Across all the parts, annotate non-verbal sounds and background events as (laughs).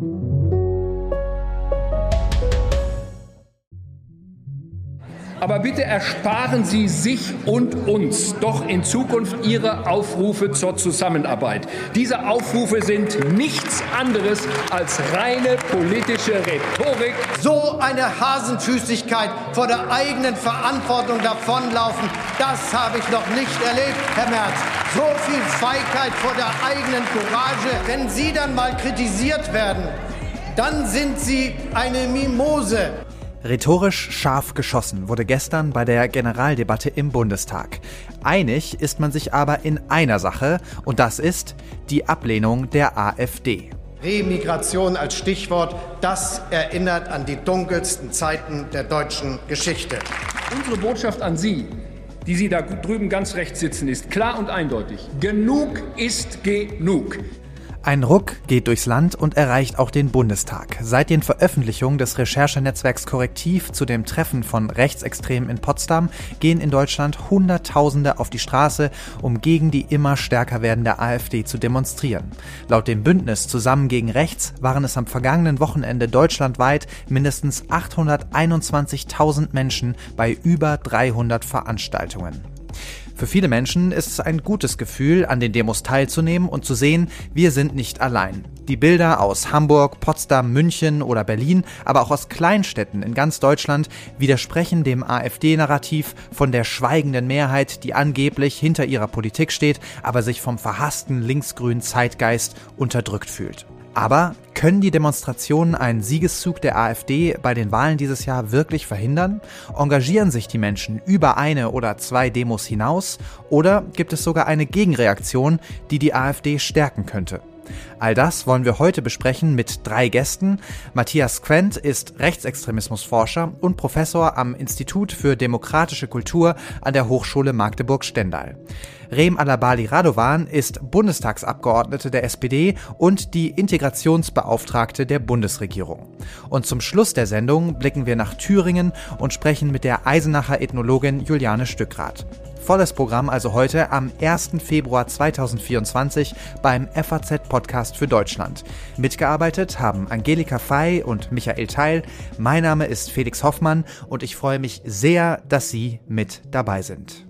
Thank you. Aber bitte ersparen Sie sich und uns doch in Zukunft Ihre Aufrufe zur Zusammenarbeit. Diese Aufrufe sind nichts anderes als reine politische Rhetorik. So eine Hasenfüßigkeit vor der eigenen Verantwortung davonlaufen, das habe ich noch nicht erlebt, Herr Merz. So viel Feigheit vor der eigenen Courage. Wenn Sie dann mal kritisiert werden, dann sind Sie eine Mimose. Rhetorisch scharf geschossen wurde gestern bei der Generaldebatte im Bundestag. Einig ist man sich aber in einer Sache, und das ist die Ablehnung der AfD. Remigration als Stichwort, das erinnert an die dunkelsten Zeiten der deutschen Geschichte. Unsere Botschaft an Sie, die Sie da drüben ganz rechts sitzen, ist klar und eindeutig. Genug ist genug. Ein Ruck geht durchs Land und erreicht auch den Bundestag. Seit den Veröffentlichungen des Recherchenetzwerks Korrektiv zu dem Treffen von Rechtsextremen in Potsdam gehen in Deutschland Hunderttausende auf die Straße, um gegen die immer stärker werdende AfD zu demonstrieren. Laut dem Bündnis Zusammen gegen Rechts waren es am vergangenen Wochenende deutschlandweit mindestens 821.000 Menschen bei über 300 Veranstaltungen. Für viele Menschen ist es ein gutes Gefühl, an den Demos teilzunehmen und zu sehen, wir sind nicht allein. Die Bilder aus Hamburg, Potsdam, München oder Berlin, aber auch aus Kleinstädten in ganz Deutschland widersprechen dem AfD-Narrativ von der schweigenden Mehrheit, die angeblich hinter ihrer Politik steht, aber sich vom verhassten linksgrünen Zeitgeist unterdrückt fühlt. Aber können die Demonstrationen einen Siegeszug der AfD bei den Wahlen dieses Jahr wirklich verhindern? Engagieren sich die Menschen über eine oder zwei Demos hinaus? Oder gibt es sogar eine Gegenreaktion, die die AfD stärken könnte? All das wollen wir heute besprechen mit drei Gästen. Matthias Quent ist Rechtsextremismusforscher und Professor am Institut für demokratische Kultur an der Hochschule Magdeburg-Stendal. Rem Alabali Radovan ist Bundestagsabgeordnete der SPD und die Integrationsbeauftragte der Bundesregierung. Und zum Schluss der Sendung blicken wir nach Thüringen und sprechen mit der Eisenacher Ethnologin Juliane Stückrath. Volles Programm also heute am 1. Februar 2024 beim FAZ Podcast für Deutschland. Mitgearbeitet haben Angelika Fey und Michael Teil. Mein Name ist Felix Hoffmann und ich freue mich sehr, dass Sie mit dabei sind.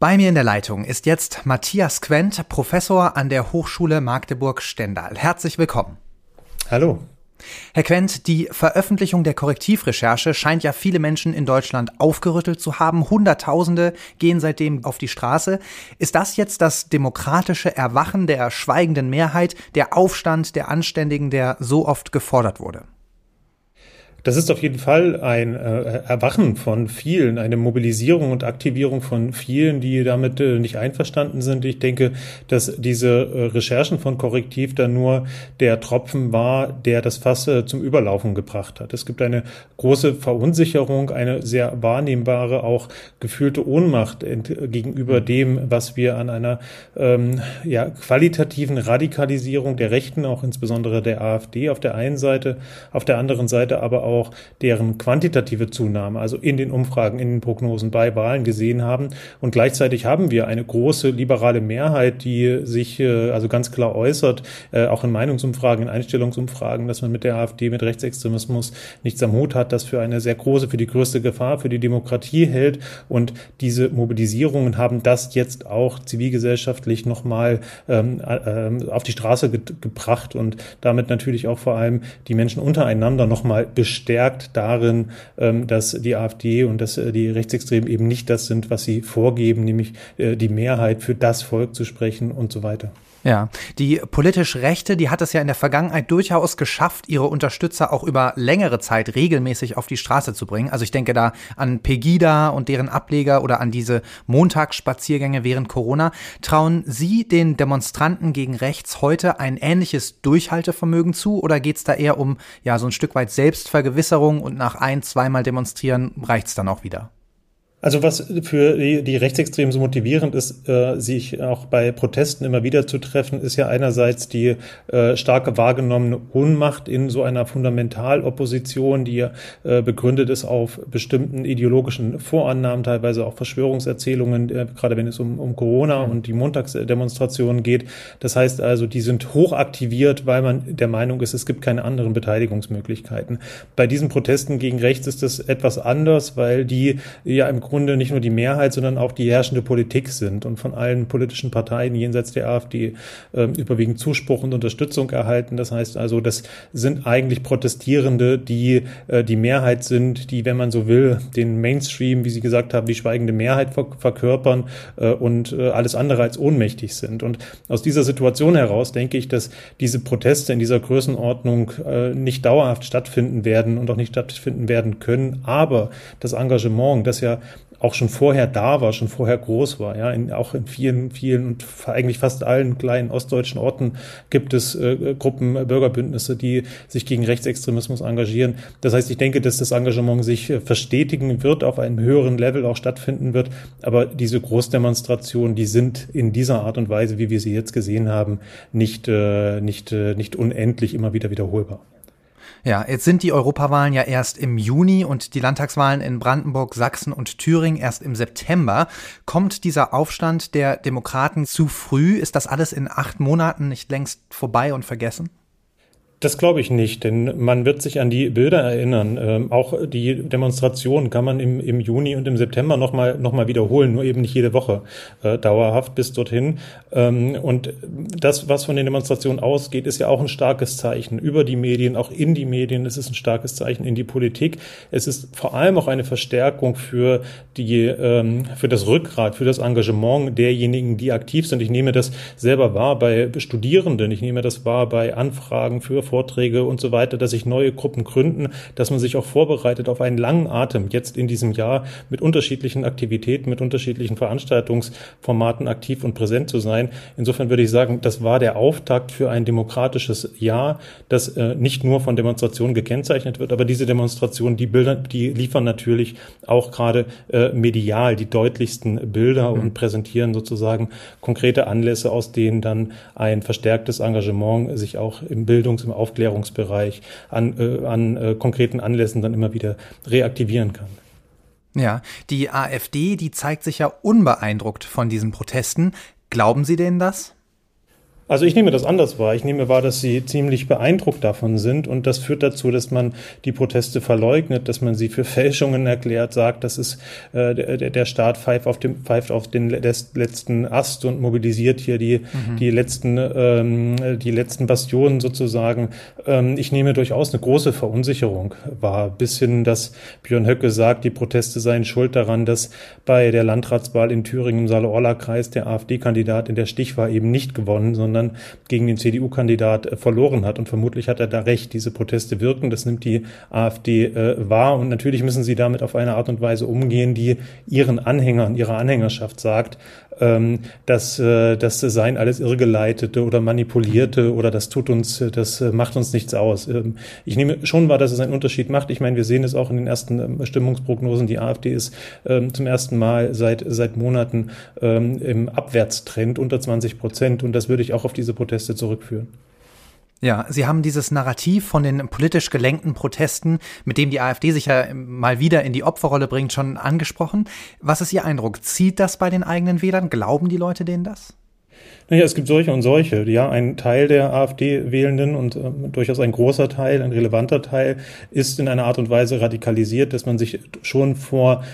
Bei mir in der Leitung ist jetzt Matthias Quent, Professor an der Hochschule Magdeburg-Stendal. Herzlich willkommen. Hallo. Herr Quent, die Veröffentlichung der Korrektivrecherche scheint ja viele Menschen in Deutschland aufgerüttelt zu haben. Hunderttausende gehen seitdem auf die Straße. Ist das jetzt das demokratische Erwachen der schweigenden Mehrheit, der Aufstand der Anständigen, der so oft gefordert wurde? Das ist auf jeden Fall ein äh, Erwachen von vielen, eine Mobilisierung und Aktivierung von vielen, die damit äh, nicht einverstanden sind. Ich denke, dass diese äh, Recherchen von Korrektiv dann nur der Tropfen war, der das Fass äh, zum Überlaufen gebracht hat. Es gibt eine große Verunsicherung, eine sehr wahrnehmbare, auch gefühlte Ohnmacht gegenüber dem, was wir an einer ähm, ja, qualitativen Radikalisierung der Rechten, auch insbesondere der AfD auf der einen Seite, auf der anderen Seite aber auch auch deren quantitative Zunahme, also in den Umfragen, in den Prognosen bei Wahlen gesehen haben. Und gleichzeitig haben wir eine große liberale Mehrheit, die sich äh, also ganz klar äußert, äh, auch in Meinungsumfragen, in Einstellungsumfragen, dass man mit der AfD, mit Rechtsextremismus nichts am Hut hat, das für eine sehr große, für die größte Gefahr für die Demokratie hält. Und diese Mobilisierungen haben das jetzt auch zivilgesellschaftlich nochmal ähm, äh, auf die Straße ge gebracht und damit natürlich auch vor allem die Menschen untereinander nochmal bestätigt bestärkt darin, ähm, dass die AfD und dass äh, die Rechtsextremen eben nicht das sind, was sie vorgeben, nämlich äh, die Mehrheit für das Volk zu sprechen und so weiter. Ja, die politisch Rechte, die hat es ja in der Vergangenheit durchaus geschafft, ihre Unterstützer auch über längere Zeit regelmäßig auf die Straße zu bringen. Also ich denke da an Pegida und deren Ableger oder an diese Montagsspaziergänge während Corona. Trauen Sie den Demonstranten gegen rechts heute ein ähnliches Durchhaltevermögen zu oder geht es da eher um ja so ein Stück weit Selbstvergewisserung und nach ein, zweimal demonstrieren reicht's dann auch wieder? Also was für die, die Rechtsextremen so motivierend ist, äh, sich auch bei Protesten immer wieder zu treffen, ist ja einerseits die äh, starke wahrgenommene Ohnmacht in so einer Fundamentalopposition, die äh, begründet ist auf bestimmten ideologischen Vorannahmen, teilweise auch Verschwörungserzählungen, äh, gerade wenn es um, um Corona und die Montagsdemonstrationen geht. Das heißt also, die sind hochaktiviert, weil man der Meinung ist, es gibt keine anderen Beteiligungsmöglichkeiten. Bei diesen Protesten gegen rechts ist das etwas anders, weil die ja im Grunde nicht nur die Mehrheit, sondern auch die herrschende Politik sind und von allen politischen Parteien jenseits der AfD äh, überwiegend Zuspruch und Unterstützung erhalten. Das heißt also, das sind eigentlich Protestierende, die äh, die Mehrheit sind, die, wenn man so will, den Mainstream, wie Sie gesagt haben, die schweigende Mehrheit ver verkörpern äh, und äh, alles andere als ohnmächtig sind. Und aus dieser Situation heraus denke ich, dass diese Proteste in dieser Größenordnung äh, nicht dauerhaft stattfinden werden und auch nicht stattfinden werden können. Aber das Engagement, das ja auch schon vorher da war, schon vorher groß war. Ja, in, auch in vielen, vielen und eigentlich fast allen kleinen ostdeutschen Orten gibt es äh, Gruppen, äh, Bürgerbündnisse, die sich gegen Rechtsextremismus engagieren. Das heißt, ich denke, dass das Engagement sich äh, verstetigen wird, auf einem höheren Level auch stattfinden wird. Aber diese Großdemonstrationen, die sind in dieser Art und Weise, wie wir sie jetzt gesehen haben, nicht, äh, nicht, äh, nicht unendlich immer wieder wiederholbar. Ja, jetzt sind die Europawahlen ja erst im Juni und die Landtagswahlen in Brandenburg, Sachsen und Thüringen erst im September. Kommt dieser Aufstand der Demokraten zu früh? Ist das alles in acht Monaten nicht längst vorbei und vergessen? Das glaube ich nicht, denn man wird sich an die Bilder erinnern. Ähm, auch die Demonstration kann man im, im Juni und im September nochmal noch mal wiederholen, nur eben nicht jede Woche äh, dauerhaft bis dorthin. Ähm, und das, was von den Demonstrationen ausgeht, ist ja auch ein starkes Zeichen über die Medien, auch in die Medien. Es ist ein starkes Zeichen in die Politik. Es ist vor allem auch eine Verstärkung für die, ähm, für das Rückgrat, für das Engagement derjenigen, die aktiv sind. Ich nehme das selber wahr bei Studierenden. Ich nehme das wahr bei Anfragen für Vorträge und so weiter, dass sich neue Gruppen gründen, dass man sich auch vorbereitet auf einen langen Atem jetzt in diesem Jahr mit unterschiedlichen Aktivitäten, mit unterschiedlichen Veranstaltungsformaten aktiv und präsent zu sein. Insofern würde ich sagen, das war der Auftakt für ein demokratisches Jahr, das äh, nicht nur von Demonstrationen gekennzeichnet wird, aber diese Demonstrationen, die Bilder, die liefern natürlich auch gerade äh, medial die deutlichsten Bilder mhm. und präsentieren sozusagen konkrete Anlässe, aus denen dann ein verstärktes Engagement sich auch im Bildungs-, im Aufklärungsbereich, an, äh, an äh, konkreten Anlässen dann immer wieder reaktivieren kann. Ja, die AfD, die zeigt sich ja unbeeindruckt von diesen Protesten. Glauben Sie denen das? Also ich nehme das anders wahr. Ich nehme wahr, dass sie ziemlich beeindruckt davon sind und das führt dazu, dass man die Proteste verleugnet, dass man sie für Fälschungen erklärt, sagt, dass es äh, der, der Staat pfeift auf, dem, pfeift auf den letzten Ast und mobilisiert hier die, mhm. die letzten ähm, die letzten Bastionen sozusagen. Ähm, ich nehme durchaus eine große Verunsicherung wahr, bis hin, dass Björn Höcke sagt, die Proteste seien schuld daran, dass bei der Landratswahl in Thüringen im Saale-Orla-Kreis der AfD-Kandidat in der Stichwahl eben nicht gewonnen, sondern sondern gegen den CDU-Kandidat äh, verloren hat. Und vermutlich hat er da recht. Diese Proteste wirken, das nimmt die AfD äh, wahr. Und natürlich müssen sie damit auf eine Art und Weise umgehen, die ihren Anhängern, ihrer Anhängerschaft sagt, ähm, dass äh, das seien alles irrgeleitete oder manipulierte oder das tut uns, das äh, macht uns nichts aus. Ähm, ich nehme schon wahr, dass es einen Unterschied macht. Ich meine, wir sehen es auch in den ersten ähm, Stimmungsprognosen. Die AfD ist ähm, zum ersten Mal seit, seit Monaten ähm, im Abwärtstrend unter 20 Prozent und das würde ich auch auf diese Proteste zurückführen. Ja, Sie haben dieses Narrativ von den politisch gelenkten Protesten, mit dem die AfD sich ja mal wieder in die Opferrolle bringt, schon angesprochen. Was ist Ihr Eindruck? Zieht das bei den eigenen Wählern? Glauben die Leute denen das? Naja, es gibt solche und solche. Ja, ein Teil der AfD-Wählenden und äh, durchaus ein großer Teil, ein relevanter Teil, ist in einer Art und Weise radikalisiert, dass man sich schon vor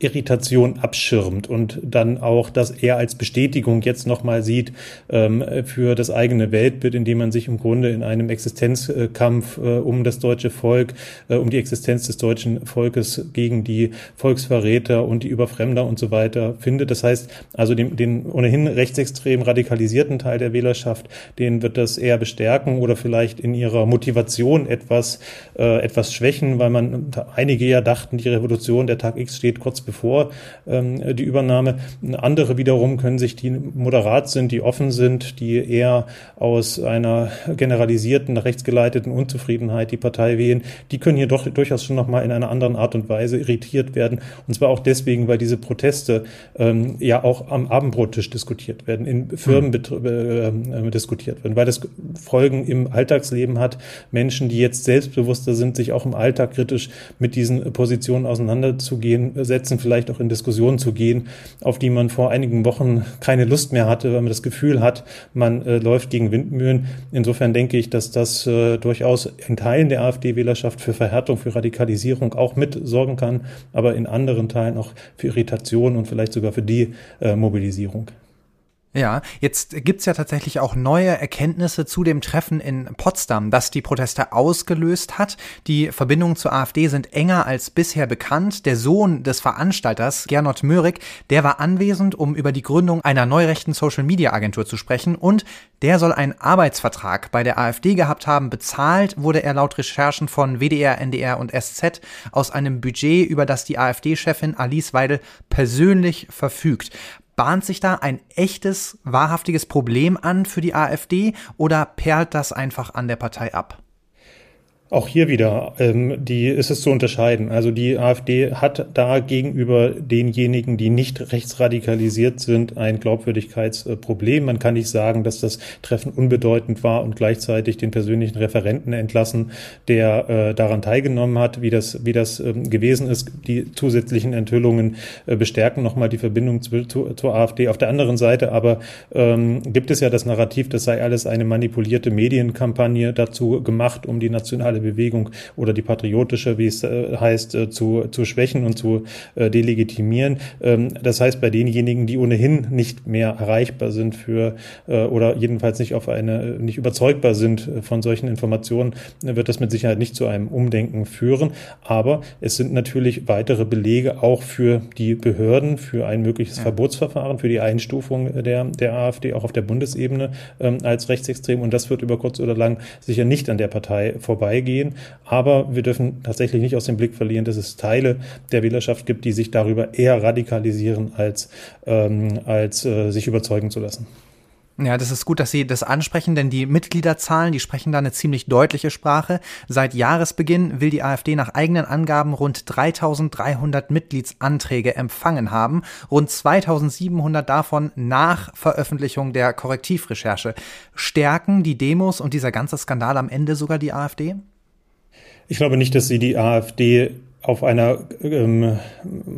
Irritation abschirmt und dann auch das eher als Bestätigung jetzt nochmal sieht ähm, für das eigene Weltbild, indem man sich im Grunde in einem Existenzkampf äh, um das deutsche Volk, äh, um die Existenz des deutschen Volkes gegen die Volksverräter und die Überfremder und so weiter findet. Das heißt also den, den ohnehin rechtsextrem radikalisierten Teil der Wählerschaft, den wird das eher bestärken oder vielleicht in ihrer Motivation etwas, äh, etwas schwächen, weil man einige ja dachten, die Revolution, der Tag X steht kurz bevor ähm, die Übernahme. Andere wiederum können sich, die moderat sind, die offen sind, die eher aus einer generalisierten, rechtsgeleiteten Unzufriedenheit die Partei wählen, die können hier doch durchaus schon nochmal in einer anderen Art und Weise irritiert werden. Und zwar auch deswegen, weil diese Proteste ähm, ja auch am Abendbrottisch diskutiert werden, in Firmen mhm. äh, diskutiert werden, weil das Folgen im Alltagsleben hat. Menschen, die jetzt selbstbewusster sind, sich auch im Alltag kritisch mit diesen Positionen auseinanderzugehen, setzen Grenzen vielleicht auch in Diskussionen zu gehen, auf die man vor einigen Wochen keine Lust mehr hatte, weil man das Gefühl hat, man äh, läuft gegen Windmühlen. Insofern denke ich, dass das äh, durchaus in Teilen der AfD-Wählerschaft für Verhärtung, für Radikalisierung auch mit sorgen kann, aber in anderen Teilen auch für Irritation und vielleicht sogar für Demobilisierung. Ja, jetzt gibt's ja tatsächlich auch neue Erkenntnisse zu dem Treffen in Potsdam, das die Proteste ausgelöst hat. Die Verbindungen zur AfD sind enger als bisher bekannt. Der Sohn des Veranstalters, Gernot Möhrig, der war anwesend, um über die Gründung einer neurechten Social-Media-Agentur zu sprechen und der soll einen Arbeitsvertrag bei der AfD gehabt haben. Bezahlt wurde er laut Recherchen von WDR, NDR und SZ aus einem Budget, über das die AfD-Chefin Alice Weidel persönlich verfügt. Bahnt sich da ein echtes, wahrhaftiges Problem an für die AfD oder perlt das einfach an der Partei ab? Auch hier wieder, ähm, die ist es zu unterscheiden. Also die AfD hat da gegenüber denjenigen, die nicht rechtsradikalisiert sind, ein Glaubwürdigkeitsproblem. Man kann nicht sagen, dass das Treffen unbedeutend war und gleichzeitig den persönlichen Referenten entlassen, der äh, daran teilgenommen hat, wie das, wie das ähm, gewesen ist. Die zusätzlichen Enthüllungen äh, bestärken nochmal die Verbindung zu, zu, zur AfD. Auf der anderen Seite aber ähm, gibt es ja das Narrativ, das sei alles eine manipulierte Medienkampagne dazu gemacht, um die nationale nationale Bewegung oder die patriotische, wie es äh, heißt, äh, zu, zu schwächen und zu äh, delegitimieren. Ähm, das heißt, bei denjenigen, die ohnehin nicht mehr erreichbar sind für oder jedenfalls nicht auf eine, nicht überzeugbar sind von solchen Informationen, wird das mit Sicherheit nicht zu einem Umdenken führen. Aber es sind natürlich weitere Belege auch für die Behörden, für ein mögliches. Verbotsverfahren, für die Einstufung der, der AfD auch auf der Bundesebene ähm, als rechtsextrem. Und das wird über kurz oder lang sicher nicht an der Partei vorbeigehen gehen. Aber wir dürfen tatsächlich nicht aus dem Blick verlieren, dass es Teile der Wählerschaft gibt, die sich darüber eher radikalisieren, als, ähm, als äh, sich überzeugen zu lassen. Ja, das ist gut, dass Sie das ansprechen, denn die Mitgliederzahlen, die sprechen da eine ziemlich deutliche Sprache. Seit Jahresbeginn will die AfD nach eigenen Angaben rund 3300 Mitgliedsanträge empfangen haben, rund 2700 davon nach Veröffentlichung der Korrektivrecherche. Stärken die Demos und dieser ganze Skandal am Ende sogar die AfD? Ich glaube nicht, dass sie die AfD auf einer, ähm,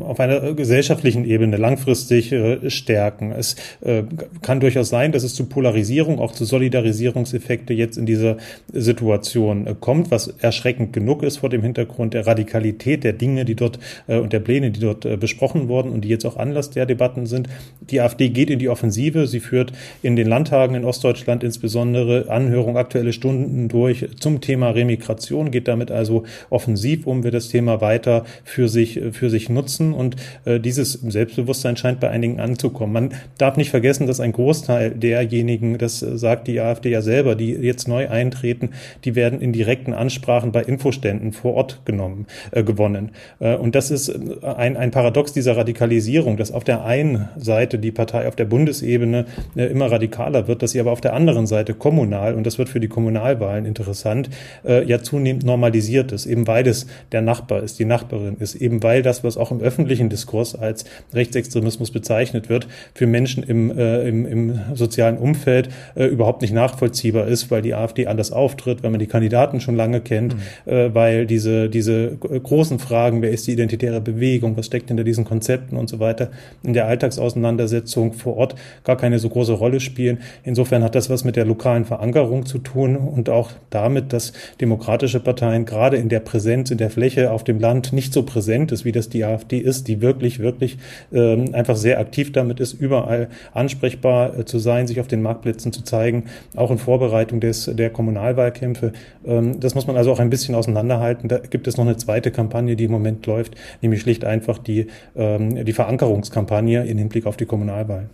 auf einer gesellschaftlichen Ebene langfristig äh, stärken. Es äh, kann durchaus sein, dass es zu Polarisierung, auch zu Solidarisierungseffekte jetzt in dieser Situation äh, kommt, was erschreckend genug ist vor dem Hintergrund der Radikalität der Dinge, die dort äh, und der Pläne, die dort äh, besprochen wurden und die jetzt auch Anlass der Debatten sind. Die AfD geht in die Offensive. Sie führt in den Landtagen in Ostdeutschland insbesondere Anhörung aktuelle Stunden durch zum Thema Remigration, geht damit also offensiv um, wird das Thema weiter weiter für sich, für sich nutzen. Und äh, dieses Selbstbewusstsein scheint bei einigen anzukommen. Man darf nicht vergessen, dass ein Großteil derjenigen, das sagt die AfD ja selber, die jetzt neu eintreten, die werden in direkten Ansprachen bei Infoständen vor Ort genommen, äh, gewonnen. Äh, und das ist ein, ein Paradox dieser Radikalisierung, dass auf der einen Seite die Partei auf der Bundesebene äh, immer radikaler wird, dass sie aber auf der anderen Seite kommunal, und das wird für die Kommunalwahlen interessant, äh, ja zunehmend normalisiert ist, eben weil es der Nachbar ist, die Nachbarin ist, eben weil das, was auch im öffentlichen Diskurs als Rechtsextremismus bezeichnet wird, für Menschen im, äh, im, im sozialen Umfeld äh, überhaupt nicht nachvollziehbar ist, weil die AfD anders auftritt, weil man die Kandidaten schon lange kennt, mhm. äh, weil diese, diese großen Fragen, wer ist die identitäre Bewegung, was steckt hinter diesen Konzepten und so weiter, in der Alltagsauseinandersetzung vor Ort gar keine so große Rolle spielen. Insofern hat das was mit der lokalen Verankerung zu tun und auch damit, dass demokratische Parteien gerade in der Präsenz, in der Fläche auf dem Land Land nicht so präsent ist, wie das die AfD ist, die wirklich, wirklich ähm, einfach sehr aktiv damit ist, überall ansprechbar äh, zu sein, sich auf den Marktplätzen zu zeigen, auch in Vorbereitung des, der Kommunalwahlkämpfe. Ähm, das muss man also auch ein bisschen auseinanderhalten. Da gibt es noch eine zweite Kampagne, die im Moment läuft, nämlich schlicht einfach die, ähm, die Verankerungskampagne in Hinblick auf die Kommunalwahl.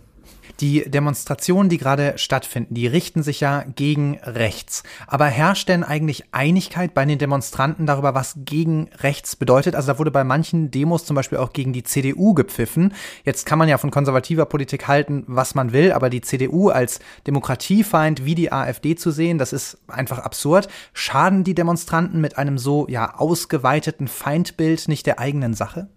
Die Demonstrationen, die gerade stattfinden, die richten sich ja gegen rechts. Aber herrscht denn eigentlich Einigkeit bei den Demonstranten darüber, was gegen rechts bedeutet? Also da wurde bei manchen Demos zum Beispiel auch gegen die CDU gepfiffen. Jetzt kann man ja von konservativer Politik halten, was man will, aber die CDU als Demokratiefeind wie die AfD zu sehen, das ist einfach absurd. Schaden die Demonstranten mit einem so ja ausgeweiteten Feindbild nicht der eigenen Sache?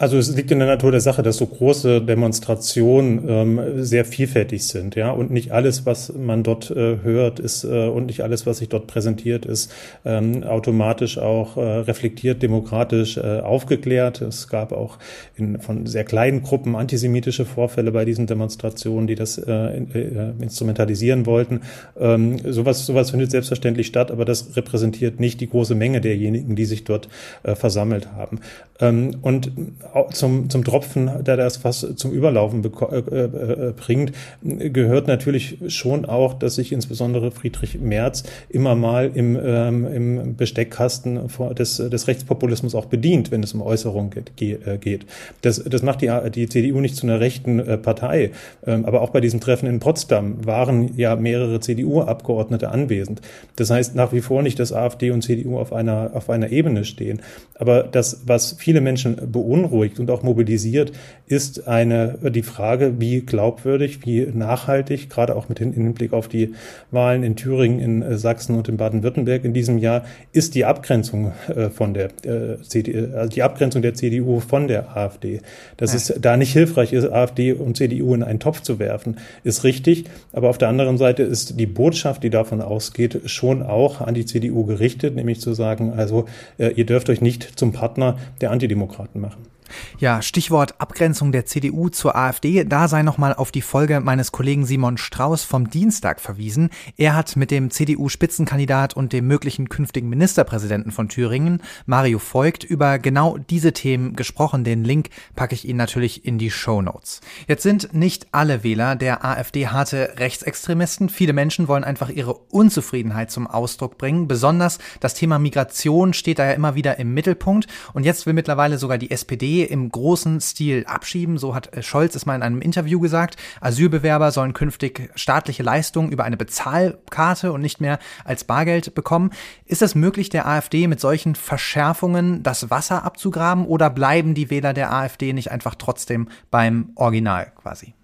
Also es liegt in der Natur der Sache, dass so große Demonstrationen ähm, sehr vielfältig sind, ja, und nicht alles, was man dort äh, hört, ist äh, und nicht alles, was sich dort präsentiert, ist ähm, automatisch auch äh, reflektiert, demokratisch äh, aufgeklärt. Es gab auch in, von sehr kleinen Gruppen antisemitische Vorfälle bei diesen Demonstrationen, die das äh, äh, instrumentalisieren wollten. Ähm, sowas, sowas findet selbstverständlich statt, aber das repräsentiert nicht die große Menge derjenigen, die sich dort äh, versammelt haben. Ähm, und zum, zum Tropfen, der das was zum Überlaufen äh, äh, bringt, gehört natürlich schon auch, dass sich insbesondere Friedrich Merz immer mal im, ähm, im Besteckkasten des, des Rechtspopulismus auch bedient, wenn es um Äußerungen geht. Äh, geht. Das, das macht die, die CDU nicht zu einer rechten äh, Partei. Ähm, aber auch bei diesem Treffen in Potsdam waren ja mehrere CDU-Abgeordnete anwesend. Das heißt nach wie vor nicht, dass AfD und CDU auf einer, auf einer Ebene stehen. Aber das, was viele Menschen beunruhigt, beunruhigt und auch mobilisiert, ist eine, die Frage, wie glaubwürdig, wie nachhaltig, gerade auch mit Hinblick auf die Wahlen in Thüringen, in äh, Sachsen und in Baden-Württemberg in diesem Jahr, ist die Abgrenzung äh, von der äh, CDU, also die Abgrenzung der CDU von der AfD. Dass es da nicht hilfreich ist, AfD und CDU in einen Topf zu werfen, ist richtig. Aber auf der anderen Seite ist die Botschaft, die davon ausgeht, schon auch an die CDU gerichtet, nämlich zu sagen, also ihr dürft euch nicht zum Partner der Antidemokraten machen. Ja, Stichwort Abgrenzung der CDU zur AfD. Da sei nochmal auf die Folge meines Kollegen Simon Strauß vom Dienstag verwiesen. Er hat mit dem CDU-Spitzenkandidat und dem möglichen künftigen Ministerpräsidenten von Thüringen, Mario Voigt, über genau diese Themen gesprochen. Den Link packe ich Ihnen natürlich in die Show Notes. Jetzt sind nicht alle Wähler der AfD harte Rechtsextremisten. Viele Menschen wollen einfach ihre Unzufriedenheit zum Ausdruck bringen. Besonders das Thema Migration steht da ja immer wieder im Mittelpunkt. Und jetzt will mittlerweile sogar die SPD im großen Stil abschieben. So hat äh, Scholz es mal in einem Interview gesagt. Asylbewerber sollen künftig staatliche Leistungen über eine Bezahlkarte und nicht mehr als Bargeld bekommen. Ist es möglich, der AfD mit solchen Verschärfungen das Wasser abzugraben oder bleiben die Wähler der AfD nicht einfach trotzdem beim Original quasi?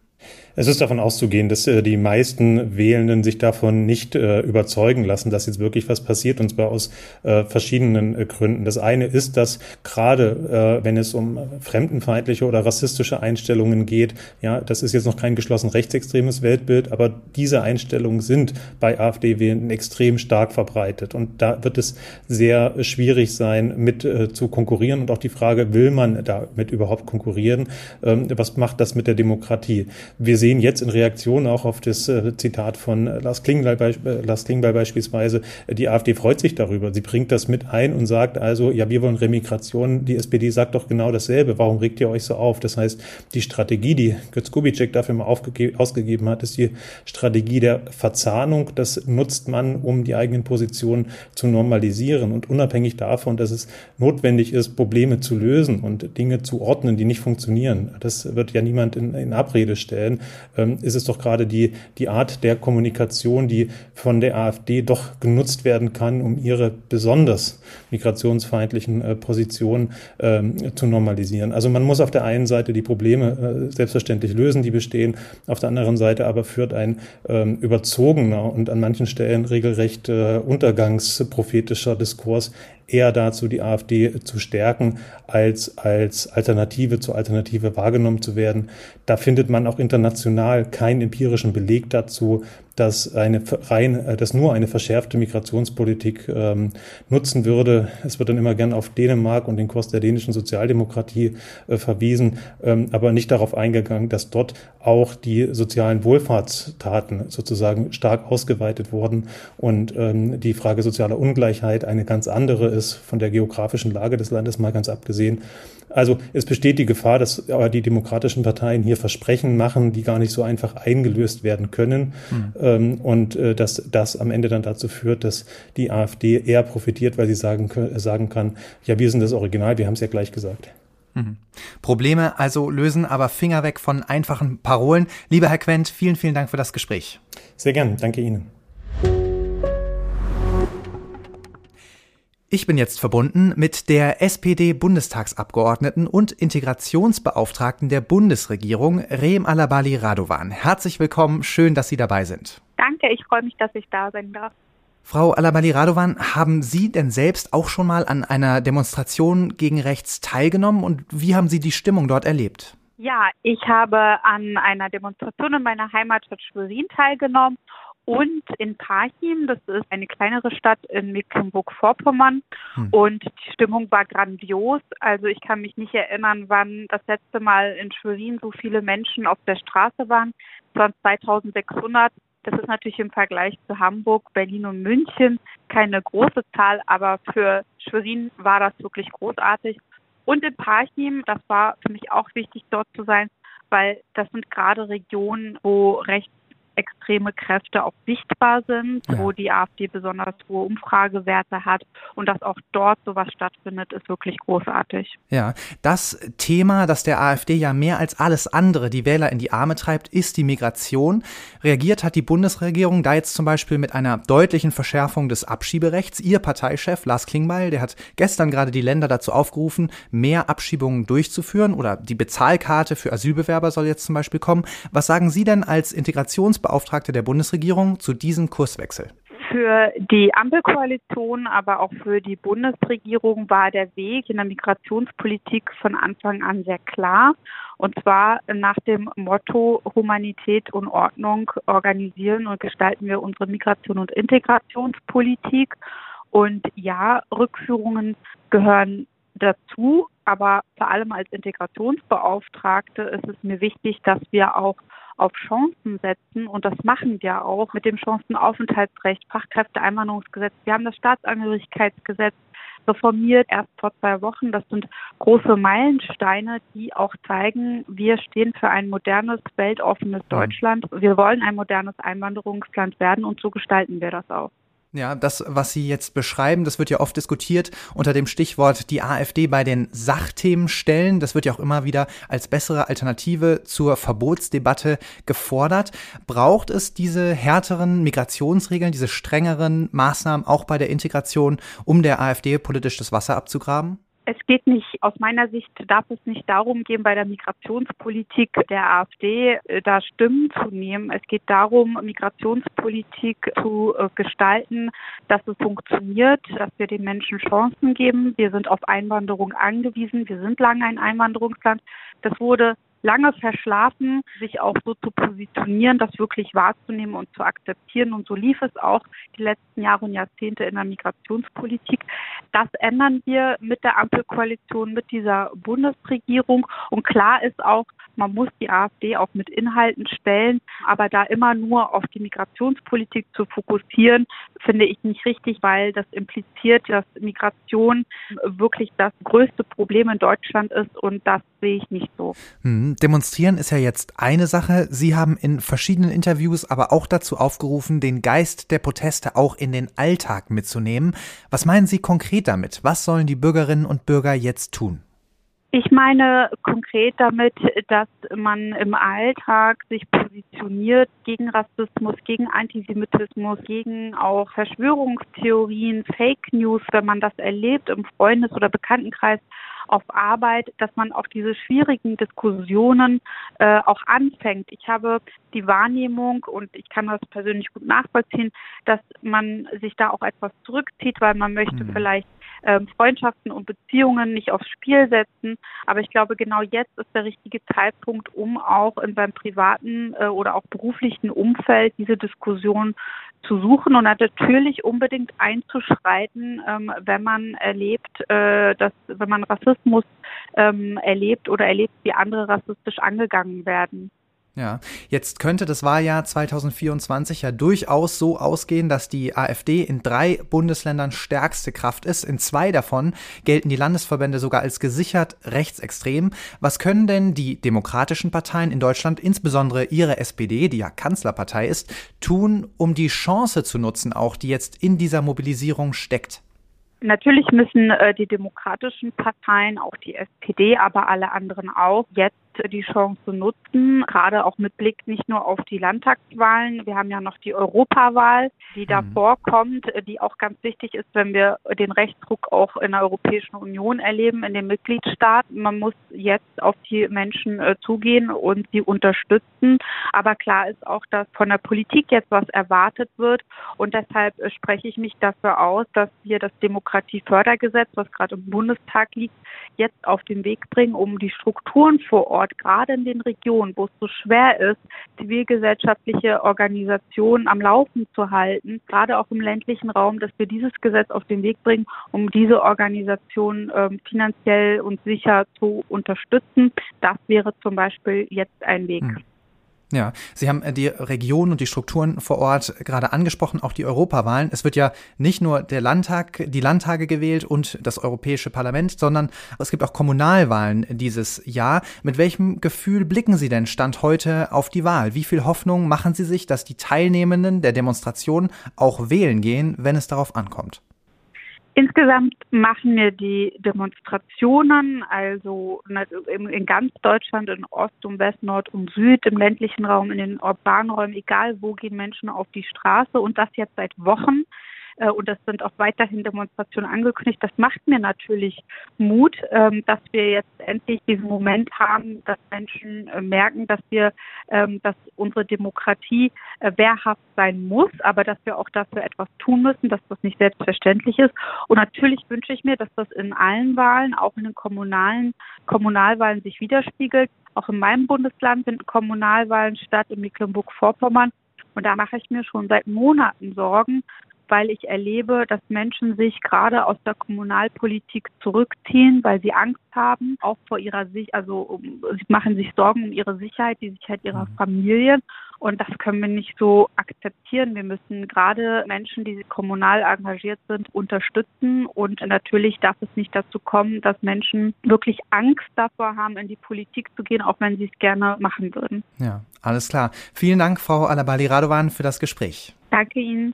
Es ist davon auszugehen, dass äh, die meisten Wählenden sich davon nicht äh, überzeugen lassen, dass jetzt wirklich was passiert, und zwar aus äh, verschiedenen äh, Gründen. Das eine ist, dass gerade äh, wenn es um fremdenfeindliche oder rassistische Einstellungen geht, ja, das ist jetzt noch kein geschlossen rechtsextremes Weltbild, aber diese Einstellungen sind bei AfD-Wählenden extrem stark verbreitet. Und da wird es sehr schwierig sein, mit äh, zu konkurrieren. Und auch die Frage, will man damit überhaupt konkurrieren? Ähm, was macht das mit der Demokratie? Wir sehen jetzt in Reaktion auch auf das äh, Zitat von Lars Klingbeil, äh, Lars Klingbeil beispielsweise, die AfD freut sich darüber. Sie bringt das mit ein und sagt also, ja, wir wollen Remigration. Die SPD sagt doch genau dasselbe. Warum regt ihr euch so auf? Das heißt, die Strategie, die Götz Kubitschek dafür mal ausgegeben hat, ist die Strategie der Verzahnung. Das nutzt man, um die eigenen Positionen zu normalisieren und unabhängig davon, dass es notwendig ist, Probleme zu lösen und Dinge zu ordnen, die nicht funktionieren. Das wird ja niemand in, in Abrede stellen ähm, ist es doch gerade die, die Art der Kommunikation, die von der AfD doch genutzt werden kann, um ihre besonders migrationsfeindlichen äh, Positionen ähm, zu normalisieren. Also man muss auf der einen Seite die Probleme äh, selbstverständlich lösen, die bestehen, auf der anderen Seite aber führt ein ähm, überzogener und an manchen Stellen regelrecht äh, untergangsprophetischer Diskurs eher dazu, die AfD zu stärken, als als Alternative zur Alternative wahrgenommen zu werden. Da findet man auch international international keinen empirischen Beleg dazu, dass eine rein, äh, dass nur eine verschärfte Migrationspolitik ähm, nutzen würde. Es wird dann immer gern auf Dänemark und den Kurs der dänischen Sozialdemokratie äh, verwiesen, ähm, aber nicht darauf eingegangen, dass dort auch die sozialen Wohlfahrtstaten sozusagen stark ausgeweitet wurden und ähm, die Frage sozialer Ungleichheit eine ganz andere ist, von der geografischen Lage des Landes mal ganz abgesehen. Also es besteht die Gefahr, dass aber die demokratischen Parteien hier Versprechen machen, die gar nicht so einfach eingelöst werden können. Mhm. Ähm, und äh, dass das am Ende dann dazu führt, dass die AfD eher profitiert, weil sie sagen, sagen kann, ja, wir sind das Original, wir haben es ja gleich gesagt. Mhm. Probleme also lösen, aber Finger weg von einfachen Parolen. Lieber Herr Quent, vielen, vielen Dank für das Gespräch. Sehr gern, danke Ihnen. Ich bin jetzt verbunden mit der SPD-Bundestagsabgeordneten und Integrationsbeauftragten der Bundesregierung, Reem Alabali Radovan. Herzlich willkommen, schön, dass Sie dabei sind. Danke, ich freue mich, dass ich da sein darf. Frau Alabali Radovan, haben Sie denn selbst auch schon mal an einer Demonstration gegen rechts teilgenommen und wie haben Sie die Stimmung dort erlebt? Ja, ich habe an einer Demonstration in meiner Heimatstadt Schwerin teilgenommen und in Parchim, das ist eine kleinere Stadt in Mecklenburg-Vorpommern. Hm. Und die Stimmung war grandios. Also ich kann mich nicht erinnern, wann das letzte Mal in Schwerin so viele Menschen auf der Straße waren. Es waren 2600. Das ist natürlich im Vergleich zu Hamburg, Berlin und München keine große Zahl, aber für Schwerin war das wirklich großartig. Und in Parchim, das war für mich auch wichtig, dort zu sein, weil das sind gerade Regionen, wo rechts extreme Kräfte auch sichtbar sind, ja. wo die AfD besonders hohe Umfragewerte hat und dass auch dort sowas stattfindet, ist wirklich großartig. Ja, das Thema, das der AfD ja mehr als alles andere die Wähler in die Arme treibt, ist die Migration. Reagiert hat die Bundesregierung da jetzt zum Beispiel mit einer deutlichen Verschärfung des Abschieberechts. Ihr Parteichef Lars Klingbeil, der hat gestern gerade die Länder dazu aufgerufen, mehr Abschiebungen durchzuführen oder die Bezahlkarte für Asylbewerber soll jetzt zum Beispiel kommen. Was sagen Sie denn als Integrations Bundesbeauftragte der Bundesregierung zu diesem Kurswechsel? Für die Ampelkoalition, aber auch für die Bundesregierung war der Weg in der Migrationspolitik von Anfang an sehr klar. Und zwar nach dem Motto Humanität und Ordnung organisieren und gestalten wir unsere Migration und Integrationspolitik. Und ja, Rückführungen gehören dazu, aber vor allem als Integrationsbeauftragte ist es mir wichtig, dass wir auch auf Chancen setzen und das machen wir auch mit dem Chancenaufenthaltsrecht, Fachkräfteeinwanderungsgesetz. Wir haben das Staatsangehörigkeitsgesetz reformiert erst vor zwei Wochen. Das sind große Meilensteine, die auch zeigen, wir stehen für ein modernes, weltoffenes Deutschland. Wir wollen ein modernes Einwanderungsland werden und so gestalten wir das auch. Ja, das, was Sie jetzt beschreiben, das wird ja oft diskutiert unter dem Stichwort die AfD bei den Sachthemen stellen. Das wird ja auch immer wieder als bessere Alternative zur Verbotsdebatte gefordert. Braucht es diese härteren Migrationsregeln, diese strengeren Maßnahmen auch bei der Integration, um der AfD politisch das Wasser abzugraben? Es geht nicht, aus meiner Sicht darf es nicht darum gehen, bei der Migrationspolitik der AfD äh, da Stimmen zu nehmen. Es geht darum, Migrationspolitik zu äh, gestalten, dass es funktioniert, dass wir den Menschen Chancen geben. Wir sind auf Einwanderung angewiesen. Wir sind lange ein Einwanderungsland. Das wurde lange verschlafen, sich auch so zu positionieren, das wirklich wahrzunehmen und zu akzeptieren. Und so lief es auch die letzten Jahre und Jahrzehnte in der Migrationspolitik. Das ändern wir mit der Ampelkoalition, mit dieser Bundesregierung. Und klar ist auch, man muss die AfD auch mit Inhalten stellen, aber da immer nur auf die Migrationspolitik zu fokussieren, finde ich nicht richtig, weil das impliziert, dass Migration wirklich das größte Problem in Deutschland ist und das sehe ich nicht so. Hm, demonstrieren ist ja jetzt eine Sache. Sie haben in verschiedenen Interviews aber auch dazu aufgerufen, den Geist der Proteste auch in den Alltag mitzunehmen. Was meinen Sie konkret damit? Was sollen die Bürgerinnen und Bürger jetzt tun? Ich meine konkret damit, dass man im Alltag sich positioniert gegen Rassismus, gegen Antisemitismus, gegen auch Verschwörungstheorien, Fake News, wenn man das erlebt im Freundes- oder Bekanntenkreis auf Arbeit, dass man auch diese schwierigen Diskussionen äh, auch anfängt. Ich habe die Wahrnehmung und ich kann das persönlich gut nachvollziehen, dass man sich da auch etwas zurückzieht, weil man möchte mhm. vielleicht Freundschaften und Beziehungen nicht aufs Spiel setzen. Aber ich glaube, genau jetzt ist der richtige Zeitpunkt, um auch in seinem privaten äh, oder auch beruflichen Umfeld diese Diskussion zu suchen und natürlich unbedingt einzuschreiten, ähm, wenn man erlebt, äh, dass wenn man Rassismus ähm, erlebt oder erlebt, wie andere rassistisch angegangen werden. Ja, jetzt könnte das Wahljahr 2024 ja durchaus so ausgehen, dass die AfD in drei Bundesländern stärkste Kraft ist. In zwei davon gelten die Landesverbände sogar als gesichert rechtsextrem. Was können denn die demokratischen Parteien in Deutschland, insbesondere ihre SPD, die ja Kanzlerpartei ist, tun, um die Chance zu nutzen, auch die jetzt in dieser Mobilisierung steckt? Natürlich müssen äh, die demokratischen Parteien, auch die SPD, aber alle anderen auch, jetzt die Chance nutzen, gerade auch mit Blick nicht nur auf die Landtagswahlen. Wir haben ja noch die Europawahl, die mhm. davor kommt, die auch ganz wichtig ist, wenn wir den Rechtsdruck auch in der Europäischen Union erleben, in den Mitgliedstaaten. Man muss jetzt auf die Menschen äh, zugehen und sie unterstützen. Aber klar ist auch, dass von der Politik jetzt was erwartet wird. Und deshalb äh, spreche ich mich dafür aus, dass wir das Demokratiefördergesetz, was gerade im Bundestag liegt, jetzt auf den Weg bringen, um die Strukturen vor Ort Ort, gerade in den Regionen, wo es so schwer ist, zivilgesellschaftliche Organisationen am Laufen zu halten, gerade auch im ländlichen Raum, dass wir dieses Gesetz auf den Weg bringen, um diese Organisationen ähm, finanziell und sicher zu unterstützen. Das wäre zum Beispiel jetzt ein Weg. Hm. Ja, Sie haben äh, die Region und die Strukturen vor Ort gerade angesprochen, auch die Europawahlen. Es wird ja nicht nur der Landtag, die Landtage gewählt und das Europäische Parlament, sondern es gibt auch Kommunalwahlen dieses Jahr. Mit welchem Gefühl blicken Sie denn Stand heute auf die Wahl? Wie viel Hoffnung machen Sie sich, dass die Teilnehmenden der Demonstration auch wählen gehen, wenn es darauf ankommt? Insgesamt machen mir die Demonstrationen, also in ganz Deutschland, in Ost und West, Nord und Süd, im ländlichen Raum, in den urbanen Räumen, egal wo gehen Menschen auf die Straße und das jetzt seit Wochen. Äh, und das sind auch weiterhin Demonstrationen angekündigt. Das macht mir natürlich Mut, ähm, dass wir jetzt endlich diesen Moment haben, dass Menschen äh, merken, dass wir, ähm, dass unsere Demokratie äh, wehrhaft sein muss, aber dass wir auch dafür etwas tun müssen, dass das nicht selbstverständlich ist. Und natürlich wünsche ich mir, dass das in allen Wahlen, auch in den kommunalen Kommunalwahlen sich widerspiegelt. Auch in meinem Bundesland finden Kommunalwahlen statt, in Mecklenburg-Vorpommern. Und da mache ich mir schon seit Monaten Sorgen, weil ich erlebe, dass Menschen sich gerade aus der Kommunalpolitik zurückziehen, weil sie Angst haben, auch vor ihrer Sicht, also um, sie machen sich Sorgen um ihre Sicherheit, die Sicherheit ihrer mhm. Familie. Und das können wir nicht so akzeptieren. Wir müssen gerade Menschen, die kommunal engagiert sind, unterstützen. Und natürlich darf es nicht dazu kommen, dass Menschen wirklich Angst davor haben, in die Politik zu gehen, auch wenn sie es gerne machen würden. Ja, alles klar. Vielen Dank, Frau Alabali Radovan, für das Gespräch. Danke Ihnen.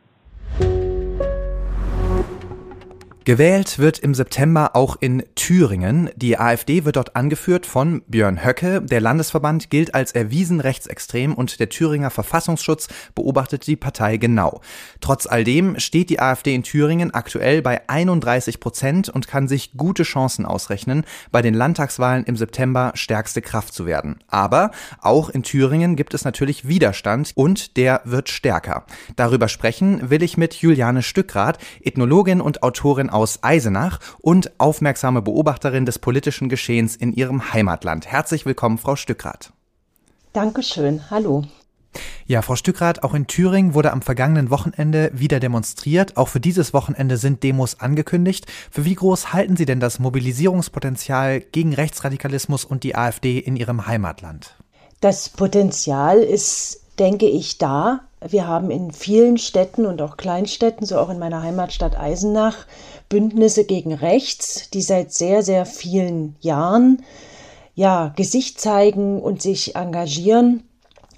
Gewählt wird im September auch in Thüringen. Die AfD wird dort angeführt von Björn Höcke. Der Landesverband gilt als erwiesen rechtsextrem und der Thüringer Verfassungsschutz beobachtet die Partei genau. Trotz all dem steht die AfD in Thüringen aktuell bei 31 Prozent und kann sich gute Chancen ausrechnen, bei den Landtagswahlen im September stärkste Kraft zu werden. Aber auch in Thüringen gibt es natürlich Widerstand und der wird stärker. Darüber sprechen will ich mit Juliane Stückrath, Ethnologin und Autorin aus Eisenach und aufmerksame Beobachterin des politischen Geschehens in ihrem Heimatland. Herzlich willkommen, Frau Stückrath. Dankeschön. Hallo. Ja, Frau Stückrath, auch in Thüringen wurde am vergangenen Wochenende wieder demonstriert. Auch für dieses Wochenende sind Demos angekündigt. Für wie groß halten Sie denn das Mobilisierungspotenzial gegen Rechtsradikalismus und die AfD in Ihrem Heimatland? Das Potenzial ist, denke ich, da. Wir haben in vielen Städten und auch Kleinstädten, so auch in meiner Heimatstadt Eisenach, Bündnisse gegen Rechts, die seit sehr, sehr vielen Jahren ja Gesicht zeigen und sich engagieren.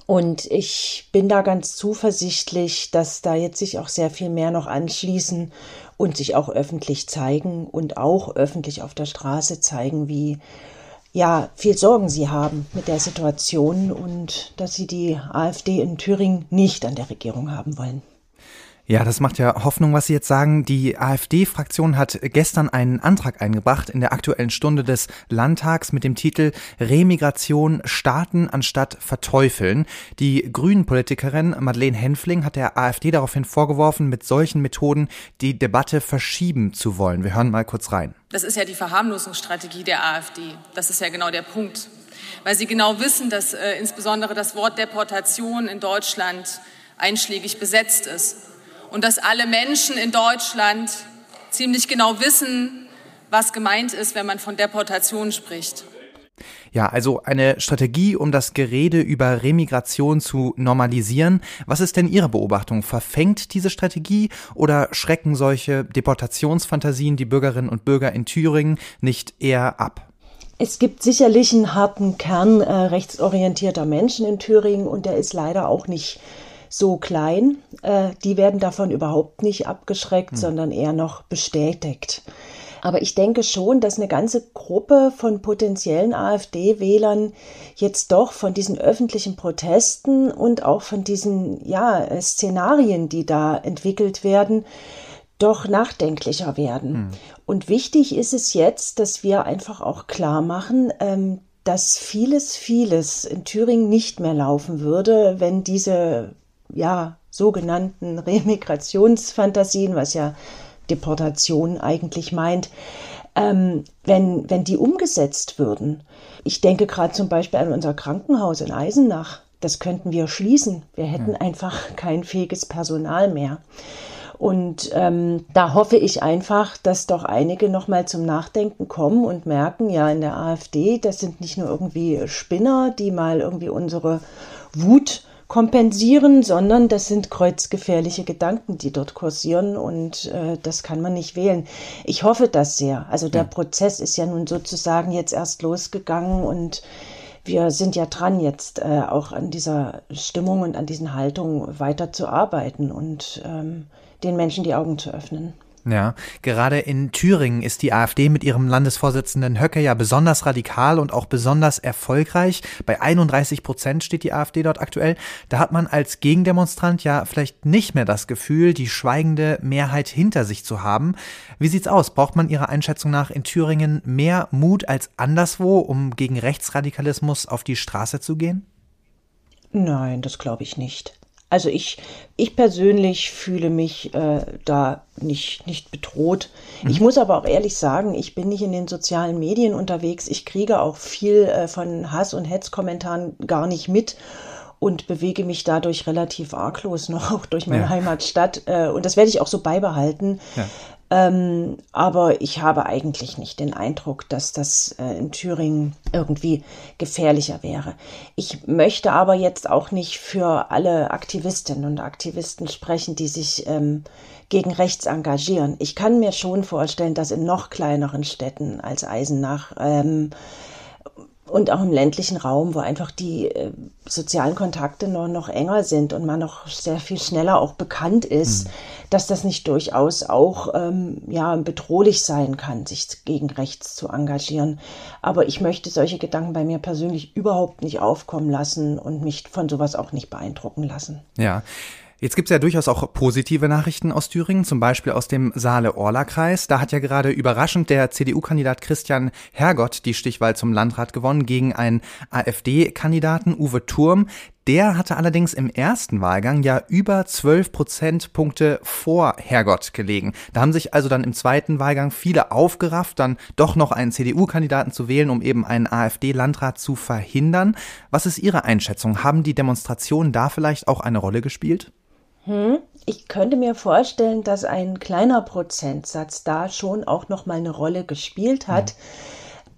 Und ich bin da ganz zuversichtlich, dass da jetzt sich auch sehr viel mehr noch anschließen und sich auch öffentlich zeigen und auch öffentlich auf der Straße zeigen, wie ja, viel Sorgen sie haben mit der Situation und dass sie die AfD in Thüringen nicht an der Regierung haben wollen. Ja, das macht ja Hoffnung, was Sie jetzt sagen. Die AfD-Fraktion hat gestern einen Antrag eingebracht in der aktuellen Stunde des Landtags mit dem Titel Remigration starten anstatt verteufeln. Die Grünen-Politikerin Madeleine Henfling hat der AfD daraufhin vorgeworfen, mit solchen Methoden die Debatte verschieben zu wollen. Wir hören mal kurz rein. Das ist ja die Verharmlosungsstrategie der AfD. Das ist ja genau der Punkt. Weil sie genau wissen, dass äh, insbesondere das Wort Deportation in Deutschland einschlägig besetzt ist und dass alle Menschen in Deutschland ziemlich genau wissen, was gemeint ist, wenn man von Deportation spricht. Ja, also eine Strategie, um das Gerede über Remigration zu normalisieren. Was ist denn Ihre Beobachtung? Verfängt diese Strategie oder schrecken solche Deportationsfantasien die Bürgerinnen und Bürger in Thüringen nicht eher ab? Es gibt sicherlich einen harten Kern äh, rechtsorientierter Menschen in Thüringen und der ist leider auch nicht so klein. Äh, die werden davon überhaupt nicht abgeschreckt, hm. sondern eher noch bestätigt. Aber ich denke schon, dass eine ganze Gruppe von potenziellen AfD-Wählern jetzt doch von diesen öffentlichen Protesten und auch von diesen ja, Szenarien, die da entwickelt werden, doch nachdenklicher werden. Hm. Und wichtig ist es jetzt, dass wir einfach auch klar machen, ähm, dass vieles, vieles in Thüringen nicht mehr laufen würde, wenn diese ja, sogenannten (laughs) Remigrationsfantasien, was ja Deportation eigentlich meint, ähm, wenn, wenn die umgesetzt würden. Ich denke gerade zum Beispiel an unser Krankenhaus in Eisenach. Das könnten wir schließen. Wir hätten einfach (laughs) kein fähiges Personal mehr. Und ähm, da hoffe ich einfach, dass doch einige nochmal zum Nachdenken kommen und merken, ja, in der AfD, das sind nicht nur irgendwie Spinner, die mal irgendwie unsere Wut kompensieren, sondern das sind kreuzgefährliche Gedanken, die dort kursieren und äh, das kann man nicht wählen. Ich hoffe das sehr. Also der ja. Prozess ist ja nun sozusagen jetzt erst losgegangen und wir sind ja dran, jetzt äh, auch an dieser Stimmung und an diesen Haltungen weiter zu arbeiten und ähm, den Menschen die Augen zu öffnen. Ja, gerade in Thüringen ist die AfD mit ihrem Landesvorsitzenden Höcke ja besonders radikal und auch besonders erfolgreich. Bei 31 Prozent steht die AfD dort aktuell. Da hat man als Gegendemonstrant ja vielleicht nicht mehr das Gefühl, die schweigende Mehrheit hinter sich zu haben. Wie sieht's aus? Braucht man Ihrer Einschätzung nach in Thüringen mehr Mut als anderswo, um gegen Rechtsradikalismus auf die Straße zu gehen? Nein, das glaube ich nicht. Also ich, ich persönlich fühle mich äh, da nicht, nicht bedroht. Mhm. Ich muss aber auch ehrlich sagen, ich bin nicht in den sozialen Medien unterwegs. Ich kriege auch viel äh, von Hass- und Hetzkommentaren gar nicht mit und bewege mich dadurch relativ arglos noch (laughs) auch durch meine ja. Heimatstadt. Äh, und das werde ich auch so beibehalten. Ja. Ähm, aber ich habe eigentlich nicht den Eindruck, dass das äh, in Thüringen irgendwie gefährlicher wäre. Ich möchte aber jetzt auch nicht für alle Aktivistinnen und Aktivisten sprechen, die sich ähm, gegen rechts engagieren. Ich kann mir schon vorstellen, dass in noch kleineren Städten als Eisenach ähm, und auch im ländlichen Raum, wo einfach die äh, sozialen Kontakte noch, noch enger sind und man noch sehr viel schneller auch bekannt ist, mhm. dass das nicht durchaus auch ähm, ja, bedrohlich sein kann, sich gegen rechts zu engagieren. Aber ich möchte solche Gedanken bei mir persönlich überhaupt nicht aufkommen lassen und mich von sowas auch nicht beeindrucken lassen. Ja. Jetzt gibt's ja durchaus auch positive Nachrichten aus Thüringen, zum Beispiel aus dem Saale-Orla-Kreis. Da hat ja gerade überraschend der CDU-Kandidat Christian Hergott die Stichwahl zum Landrat gewonnen gegen einen AfD-Kandidaten, Uwe Turm. Der hatte allerdings im ersten Wahlgang ja über 12 Prozentpunkte vor Hergott gelegen. Da haben sich also dann im zweiten Wahlgang viele aufgerafft, dann doch noch einen CDU-Kandidaten zu wählen, um eben einen AfD-Landrat zu verhindern. Was ist Ihre Einschätzung? Haben die Demonstrationen da vielleicht auch eine Rolle gespielt? Hm, ich könnte mir vorstellen, dass ein kleiner Prozentsatz da schon auch noch mal eine Rolle gespielt hat.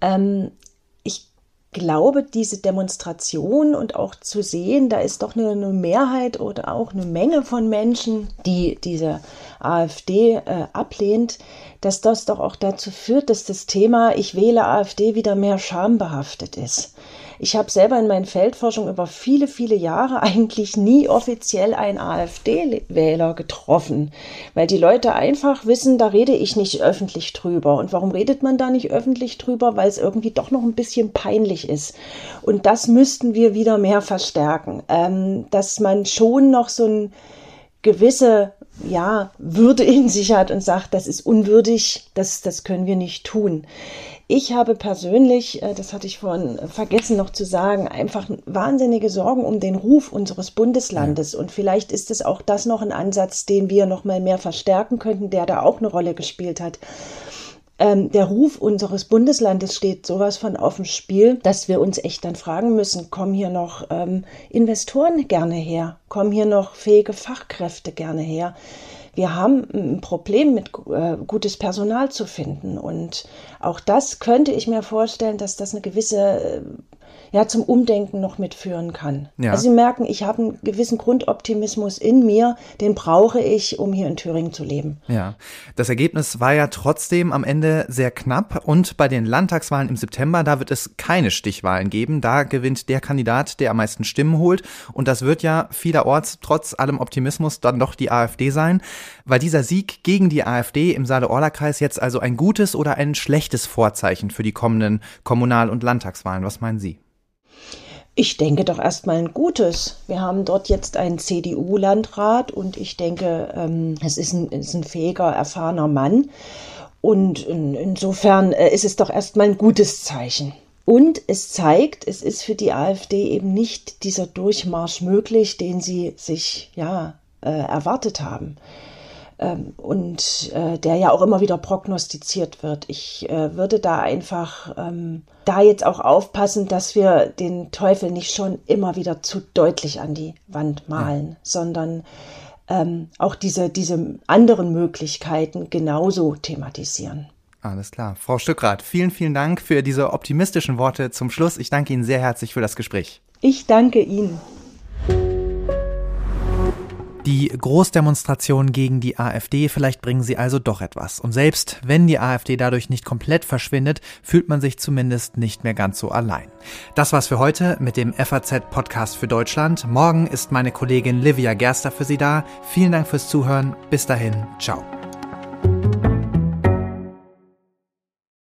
Mhm. Ähm, ich glaube, diese Demonstration und auch zu sehen, da ist doch eine, eine Mehrheit oder auch eine Menge von Menschen, die diese AfD äh, ablehnt, dass das doch auch dazu führt, dass das Thema Ich wähle AfD wieder mehr schambehaftet ist. Ich habe selber in meinen Feldforschungen über viele, viele Jahre (laughs) eigentlich nie offiziell einen AfD-Wähler getroffen, weil die Leute einfach wissen, da rede ich nicht öffentlich drüber. Und warum redet man da nicht öffentlich drüber? Weil es irgendwie doch noch ein bisschen peinlich ist. Und das müssten wir wieder mehr verstärken, ähm, dass man schon noch so ein gewisse ja, Würde in sich hat und sagt, das ist unwürdig, das, das können wir nicht tun. Ich habe persönlich, äh, das hatte ich vorhin vergessen noch zu sagen, einfach wahnsinnige Sorgen um den Ruf unseres Bundeslandes. Ja. Und vielleicht ist es auch das noch ein Ansatz, den wir noch mal mehr verstärken könnten, der da auch eine Rolle gespielt hat. Ähm, der Ruf unseres Bundeslandes steht sowas von auf dem Spiel, dass wir uns echt dann fragen müssen, kommen hier noch ähm, Investoren gerne her? Kommen hier noch fähige Fachkräfte gerne her? Wir haben ein Problem mit äh, gutes Personal zu finden. Und auch das könnte ich mir vorstellen, dass das eine gewisse äh, ja, zum Umdenken noch mitführen kann. Ja. Also Sie merken, ich habe einen gewissen Grundoptimismus in mir, den brauche ich, um hier in Thüringen zu leben. Ja, das Ergebnis war ja trotzdem am Ende sehr knapp und bei den Landtagswahlen im September, da wird es keine Stichwahlen geben. Da gewinnt der Kandidat, der am meisten Stimmen holt und das wird ja vielerorts trotz allem Optimismus dann doch die AfD sein, weil dieser Sieg gegen die AfD im Saale-Orla-Kreis jetzt also ein gutes oder ein schlechtes Vorzeichen für die kommenden Kommunal- und Landtagswahlen. Was meinen Sie? Ich denke doch erstmal ein Gutes. Wir haben dort jetzt einen CDU-Landrat und ich denke, ähm, es ist ein, ist ein fähiger, erfahrener Mann. Und in, insofern äh, ist es doch erstmal ein gutes Zeichen. Und es zeigt, es ist für die AfD eben nicht dieser Durchmarsch möglich, den sie sich ja äh, erwartet haben und äh, der ja auch immer wieder prognostiziert wird. Ich äh, würde da einfach ähm, da jetzt auch aufpassen, dass wir den Teufel nicht schon immer wieder zu deutlich an die Wand malen, ja. sondern ähm, auch diese, diese anderen Möglichkeiten genauso thematisieren. Alles klar. Frau Stückrath, vielen, vielen Dank für diese optimistischen Worte zum Schluss. Ich danke Ihnen sehr herzlich für das Gespräch. Ich danke Ihnen. Die Großdemonstration gegen die AfD, vielleicht bringen sie also doch etwas. Und selbst wenn die AfD dadurch nicht komplett verschwindet, fühlt man sich zumindest nicht mehr ganz so allein. Das war's für heute mit dem FAZ-Podcast für Deutschland. Morgen ist meine Kollegin Livia Gerster für Sie da. Vielen Dank fürs Zuhören. Bis dahin. Ciao.